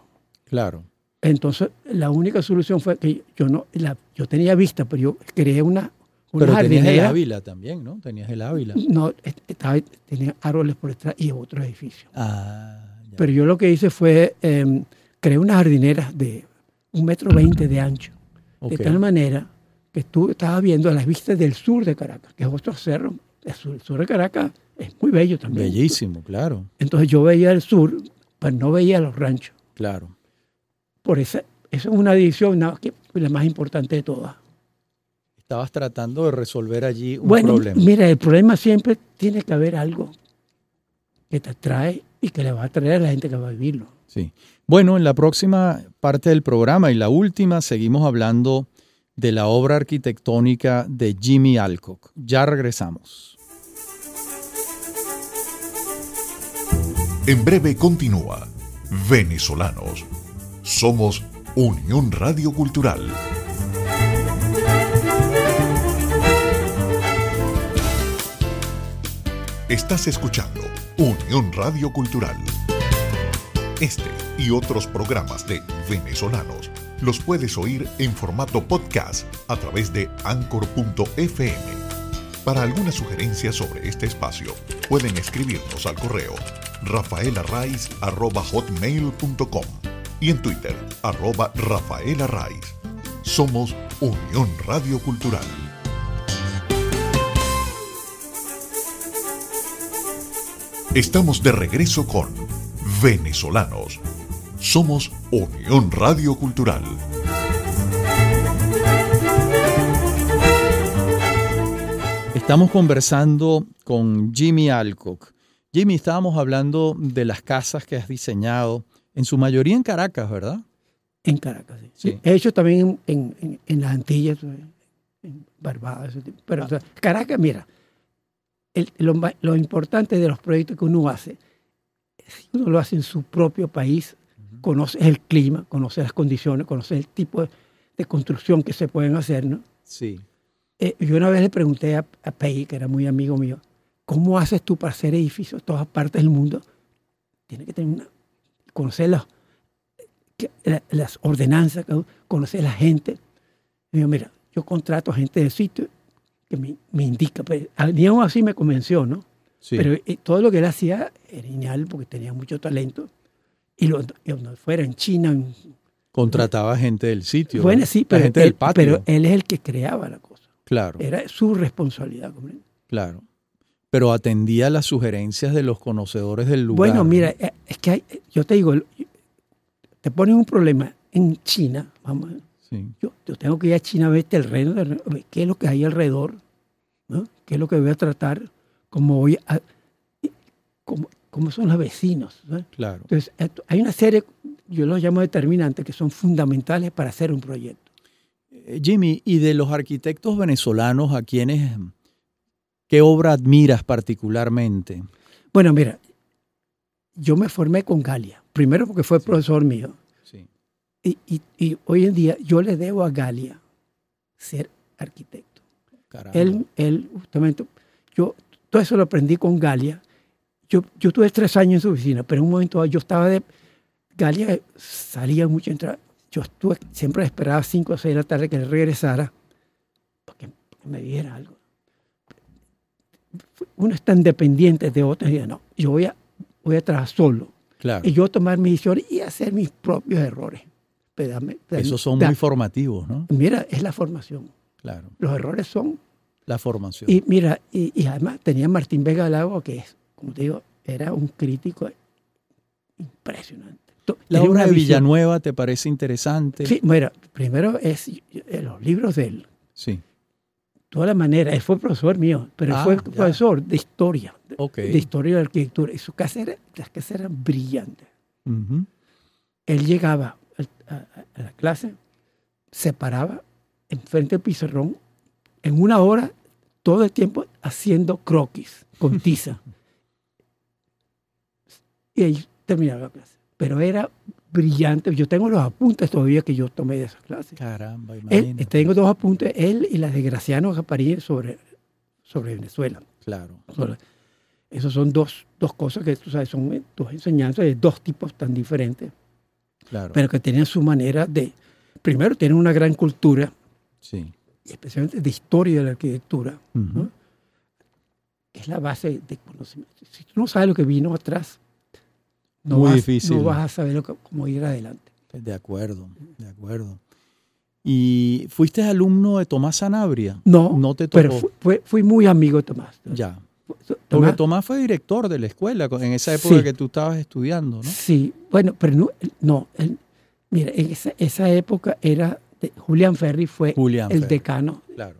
Claro. Entonces, la única solución fue que yo no, la- yo tenía vista, pero yo creé una, una Pero tenías el. Ávila también, ¿no? Tenías el Ávila. No, est- estaba, tenía árboles por detrás y otros edificios. Ah, ya. Pero yo lo que hice fue, eh, creé unas jardineras de un metro veinte de ancho, de tal manera que tú estabas viendo las vistas del sur de Caracas, que es otro cerro. El sur, el sur de Caracas es muy bello también. Bellísimo, claro, Entonces yo veía el sur, pero no veía los ranchos. claro. Por esa, esa es una división la más importante de todas. Estabas tratando de resolver allí un bueno, problema. mira, el problema siempre tiene que haber algo que te atrae y que le va a atraer a la gente que va a vivirlo. Sí. Bueno, en la próxima parte del programa y la última seguimos hablando de la obra arquitectónica de Jimmy Alcock. Ya regresamos. En breve continúa Venezolanos. Somos Unión Radio Cultural. Estás escuchando Unión Radio Cultural. Este y otros programas de venezolanos los puedes oír en formato podcast a través de anchor.fm. Para alguna sugerencia sobre este espacio, pueden escribirnos al correo rafaelarraiz.hotmail.com y en Twitter, arroba rafaelarraiz. Somos Unión Radio Cultural. Estamos de regreso con Venezolanos. Somos Unión Radio Cultural. Estamos conversando con Jimmy Alcock. Jimmy, estábamos hablando de las casas que has diseñado, en su mayoría en Caracas, ¿verdad? En Caracas, sí. Sí. He hecho también en, en- en las Antillas, en Barbados, ese tipo. pero o sea, Caracas, mira, el- lo, importante de los proyectos que uno hace, si uno lo hace en su propio país, conoce el clima, conoce las condiciones, conoce el tipo de, de construcción que se pueden hacer, ¿no? Sí. Eh, yo una vez le pregunté a, a Pei, que era muy amigo mío, ¿cómo haces tú para hacer edificios en todas partes del mundo? Tienes que tener una, conocer las, las ordenanzas, conocer la gente. Y yo, mira, yo contrato gente del sitio que me, me indica, pero a- ni aún así me convenció, ¿no? Sí. Pero eh, todo lo que él hacía era genial porque tenía mucho talento. Y, lo, y donde fuera en China, en, Contrataba gente del sitio. bueno, ¿no? sí, La pero gente él, del patio. pero él es el que creaba la cosa. claro, Era su responsabilidad. claro. Pero atendía las sugerencias de los conocedores del lugar. Bueno, ¿no? mira, eh, es que hay- yo te digo, te ponen un problema en China, vamos, Sí. yo, yo tengo que ir a China a ver el ver qué es lo que hay alrededor, ¿no? qué es lo que voy a tratar, cómo voy a, cómo, cómo son los vecinos. ¿no? Claro. Entonces, esto- hay una serie, yo los llamo determinantes, que son fundamentales para hacer un proyecto. Eh, Jimmy, y de los arquitectos venezolanos, ¿a quiénes, qué obra admiras particularmente? Bueno, mira, yo me formé con Galia, primero porque fue profesor mío. Y, y- y hoy en día yo le debo a Galia ser arquitecto. Caramba. Él, él justamente, yo todo eso lo aprendí con Galia. Yo, yo tuve tres años en su oficina, pero en un momento yo estaba de... Galia salía mucho, entraba. Yo estuve, siempre esperaba cinco o seis de la tarde que él regresara para que, me diera algo. Uno es tan dependiente de otro, y no, yo voy a, voy a trabajar solo. Claro. Y yo tomar mis decisiones y hacer mis propios errores. Esos son muy formativos, ¿no? Mira, es la formación. Claro. Los errores son La formación. y mira, y, y además tenía Martín Vega Lago, que es, como te digo, era un crítico impresionante. ¿La obra de visión- Villanueva te parece interesante? Sí, mira, primero es eh, los libros de él, Sí. toda la manera. Él fue profesor mío, pero él Ah, fue ya. profesor de historia, de, historia de arquitectura. Y sus casas eran, las casas eran brillantes. Ujú. Él llegaba a, la clase, se paraba enfrente del pizarrón, en una hora, todo el tiempo haciendo croquis con tiza. y ahí terminaba la clase. Pero era brillante. Yo tengo los apuntes todavía que yo tomé de esa clase. Caramba, imagínate. tengo dos apuntes, él y las de Graciano Gaparín sobre, sobre Venezuela. Claro. Sobre- Esas son dos, dos cosas que tú sabes, son dos enseñanzas de dos tipos tan diferentes, Claro. pero que tenían su manera de, primero, tienen una gran cultura, sí. y especialmente de historia de la arquitectura, que es la base de conocimiento. Si tú no sabes lo que vino atrás, no, Muy vas, difícil. no vas a saber lo que- cómo ir adelante. De acuerdo, de acuerdo. ¿Y fuiste alumno de Tomás Sanabria? No, No te tocó. pero fu- fue- fui muy amigo de Tomás. Ya. Porque Tomás- fue director de la escuela en esa época Sí. que tú estabas estudiando, ¿no? Sí, bueno, pero no, no él- mira, en esa, esa época era, de- Julián Ferri fue Julián el Ferri. decano Claro.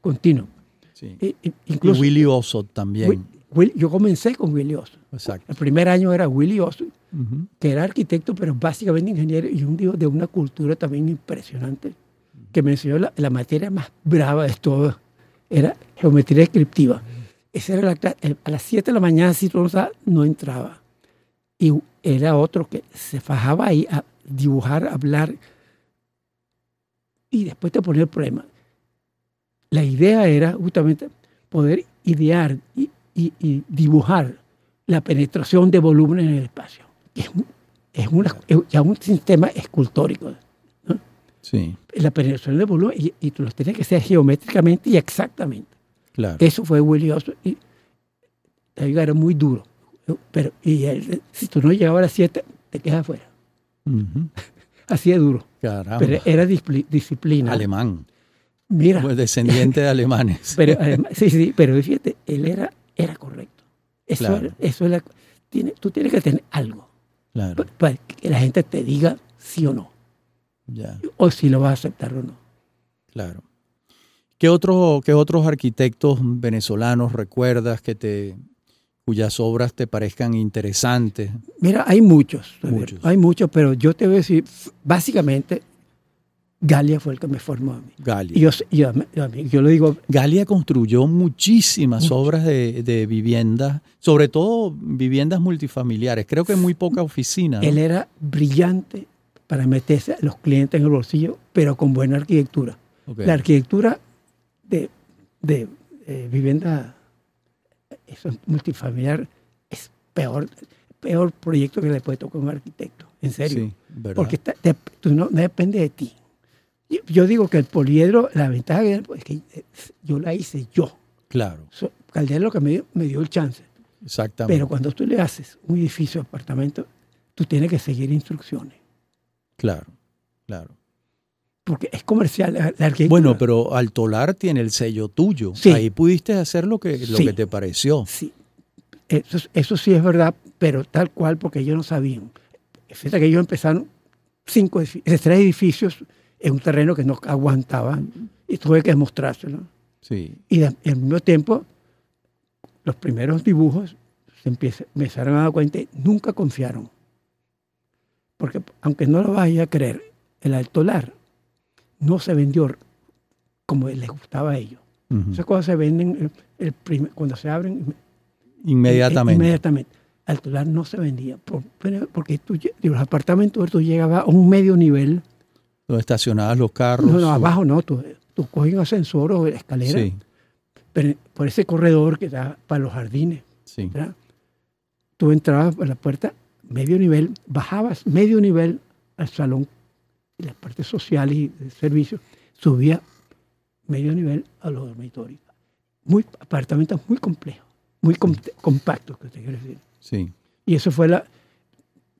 continuo. Sí. I- i- Y incluso Willy Ossot también. Will- yo comencé con Willy Austin. Exacto. El primer año era Willy Austin, Ujú. que era arquitecto, pero básicamente ingeniero y un tipo de una cultura también impresionante, que me enseñó la, la materia más brava de todo, era geometría descriptiva. Esa era la cla- el- a las 7 de la mañana, si tú no sabes, no entraba. Y era otro que se fajaba ahí a dibujar, a hablar, y después te ponía el problema. La idea era justamente poder idear y, y- y dibujar la penetración de volumen en el espacio. Es, un- es una, es ya un sistema escultórico. Sí, La penetración de volumen y, y tú los tienes que hacer geométricamente y exactamente. Claro. Eso fue Willy Austin y ahí era muy duro. Pero y él, si tú no llegabas a las 7, te quedas afuera. Así de duro. Caramba. Pero era disciplina. Alemán. Mira, Pues descendiente de alemanes. pero sí, sí, pero fíjate, él era, era correcto. Eso, Claro. era- eso es la- tiene, tú tienes que tener algo Claro. para que la gente te diga sí o no, Ya, o si lo vas a aceptar o no. claro. ¿Qué, otro, ¿Qué otros arquitectos venezolanos recuerdas que te, cuyas obras te parezcan interesantes? Mira, hay muchos, Muchos. hay muchos, pero yo te voy a decir, básicamente, Galia fue el que me formó a mí. Galia. Yo, le digo, Galia construyó muchísimas Mucho. obras de, de viviendas, sobre todo viviendas multifamiliares. Creo que muy poca oficina. ¿no? él era brillante para meterse a los clientes en el bolsillo, pero con buena arquitectura. La arquitectura de, de, eh, vivienda eso es multifamiliar es peor, peor proyecto que le puede tocar a un arquitecto, en serio. Porque está- te- tú no, no depende de ti. Yo, yo digo que el poliedro, la ventaja que es que eh, yo la hice yo. Claro, So- Caldera lo que me dio, me dio el chance. exactamente. Pero cuando tú le haces un edificio, apartamento, tú tienes que seguir instrucciones. Claro, claro. Porque es comercial. La, la arquitectura- Bueno, pero Altolar tiene el sello tuyo. Sí. Ahí pudiste hacer lo que, lo Sí. que te pareció. Sí, eso, eso sí es verdad, pero tal cual porque ellos no sabían. Fíjate que ellos empezaron cinco, edifi- eh, tres edificios en un terreno que no aguantaba y tuve que demostrárselo. Sí, Y al mismo tiempo, los primeros dibujos se empezaron a dar cuenta y nunca confiaron. Porque aunque no lo vaya a creer, el altolar no se vendió como les gustaba a ellos. ujú. Esas cosas se venden el- el primer- cuando se abren inmediatamente. Inmediatamente. Altolar no se vendía. por- porque tú, los apartamentos tú llegabas a un medio nivel. Donde estacionabas los carros. No, no, abajo no. Tú, tú coges un ascensor o escalera. Sí, Pero por ese corredor que da para los jardines. sí. Tú entrabas por la puerta, medio nivel, bajabas medio nivel al salón, y la parte social y de servicios, subía medio nivel a los dormitorios. Muy, apartamentos muy complejos, muy com- compactos, que te quiero decir. sí. Y eso fue la...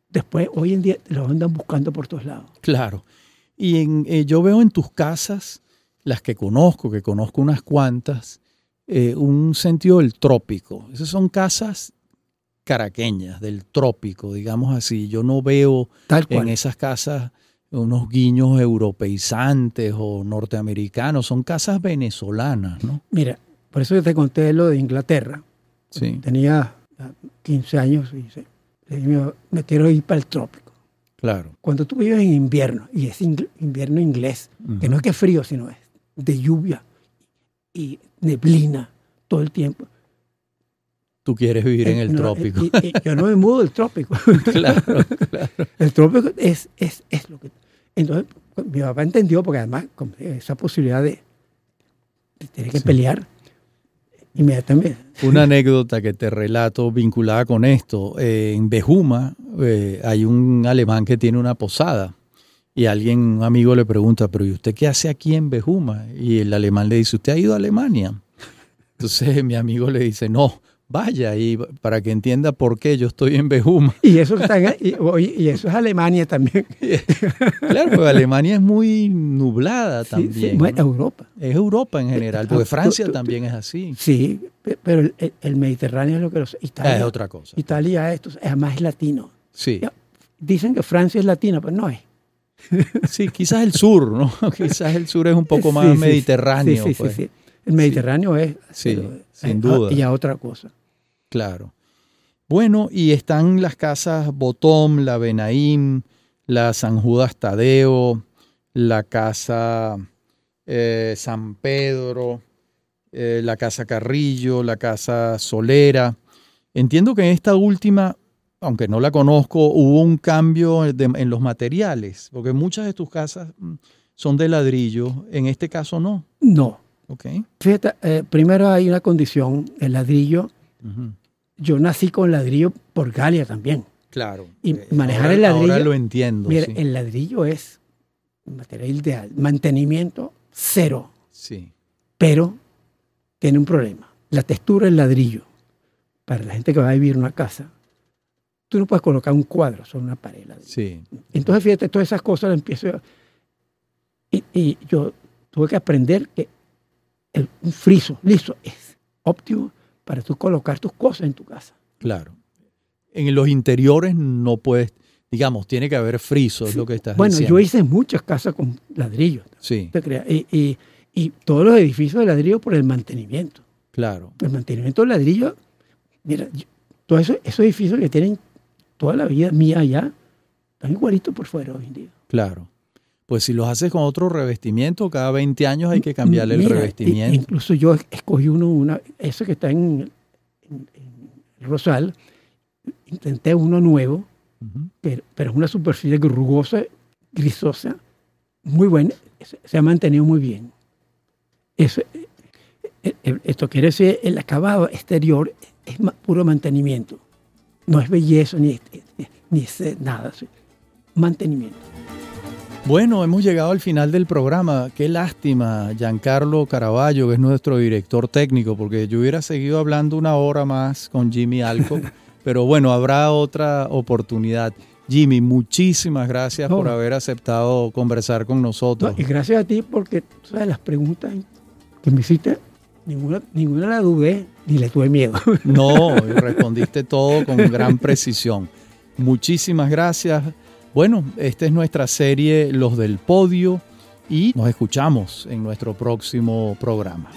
Después, hoy en día, los andan buscando por todos lados. Claro. Y en, eh, yo veo en tus casas, las que conozco, que conozco unas cuantas, eh, un sentido del trópico. Esas son casas caraqueñas, del trópico, digamos así. Yo no veo Tal en esas casas unos guiños europeizantes o norteamericanos. Son casas venezolanas, ¿no? Mira, por eso yo te conté lo de Inglaterra. Sí, Tenía ah, 15 años y me quiero ir para el trópico. Claro. Cuando tú vives en invierno, y es invierno inglés, que no es que frío, sino es de lluvia y neblina todo el tiempo. Tú quieres vivir en el trópico. yo no me mudo del trópico. claro, claro. El trópico es, es, es lo que... Entonces, mi papá entendió, porque además esa posibilidad de, tener que pelear, inmediatamente. Una anécdota que te relato vinculada con esto. Eh, en Bejuma eh, hay un alemán que tiene una posada y alguien, un amigo le pregunta, pero ¿y usted qué hace aquí en Bejuma? Y el alemán le dice, ¿usted ha ido a Alemania? Entonces mi amigo le dice, no, vaya, y para que entienda por qué yo estoy en Bejuma. Y eso, está y, eso es Alemania también. claro, porque Alemania es muy nublada también. Sí, Europa. Es Europa en general, porque Francia también es así. Sí, pero el, Mediterráneo es lo que los... Italia, es otra cosa. Italia esto, además es latino. Sí. Dicen que Francia es latina, pero no es. Sí, quizás el sur, ¿no? quizás el sur es un poco más mediterráneo. Sí, sí, pues. sí, El Mediterráneo es. Sí, sin duda. Y a otra cosa. Claro. Bueno, y están las casas Botom, la Benaim, la San Judas Tadeo, la casa eh, San Pedro, eh, la casa Carrillo, la casa Solera. Entiendo que en esta última aunque no la conozco, hubo un cambio en los materiales, porque muchas de tus casas mm, son de ladrillo, en este caso no. No. Ok. Fíjate, eh, primero hay una condición, el ladrillo. Yo nací con ladrillo por Galia también. Claro. Y eh, manejar el ladrillo. Ahora lo entiendo. Mira, el ladrillo es material ideal, mantenimiento cero. Sí. Pero tiene un problema. La textura del ladrillo, para la gente que va a vivir en una casa, tú no puedes colocar un cuadro sobre una pared. Sí. Entonces, fíjate, todas esas cosas las empiezo y, y, yo tuve que aprender que el, un friso liso es óptimo para tú colocar tus cosas en tu casa. Claro. En los interiores no puedes, digamos, tiene que haber friso, es lo que estás bueno, diciendo. Bueno, yo hice muchas casas con ladrillos. Sí. Y, y, y, todos los edificios de ladrillo por el mantenimiento. Claro. El mantenimiento de ladrillo, mira, todos esos edificios que tienen toda la vida mía ya, están igualitos por fuera hoy en día. Claro. Pues si los haces con otro revestimiento, cada 20 años hay que cambiarle el revestimiento. Incluso yo escogí uno, una, ese que está en, el Rosal, intenté uno nuevo, pero, pero es una superficie rugosa, grisosa, muy buena, se, ha mantenido muy bien. Eso, eh, eh, esto quiere decir, el acabado exterior es puro mantenimiento no es belleza ni, ni, nada, mantenimiento. Bueno, hemos llegado al final del programa. Qué lástima, Giancarlo Caraballo, que es nuestro director técnico, porque yo hubiera seguido hablando una hora más con Jimmy Alco, pero bueno, habrá otra oportunidad. Jimmy, muchísimas gracias por haber aceptado conversar con nosotros. y gracias a ti porque sabes, las preguntas que me hiciste Ninguna, ninguna la dudé ni le tuve miedo. No, respondiste todo con gran precisión. Muchísimas gracias. Bueno, esta es nuestra serie Los del Podio y nos escuchamos en nuestro próximo programa.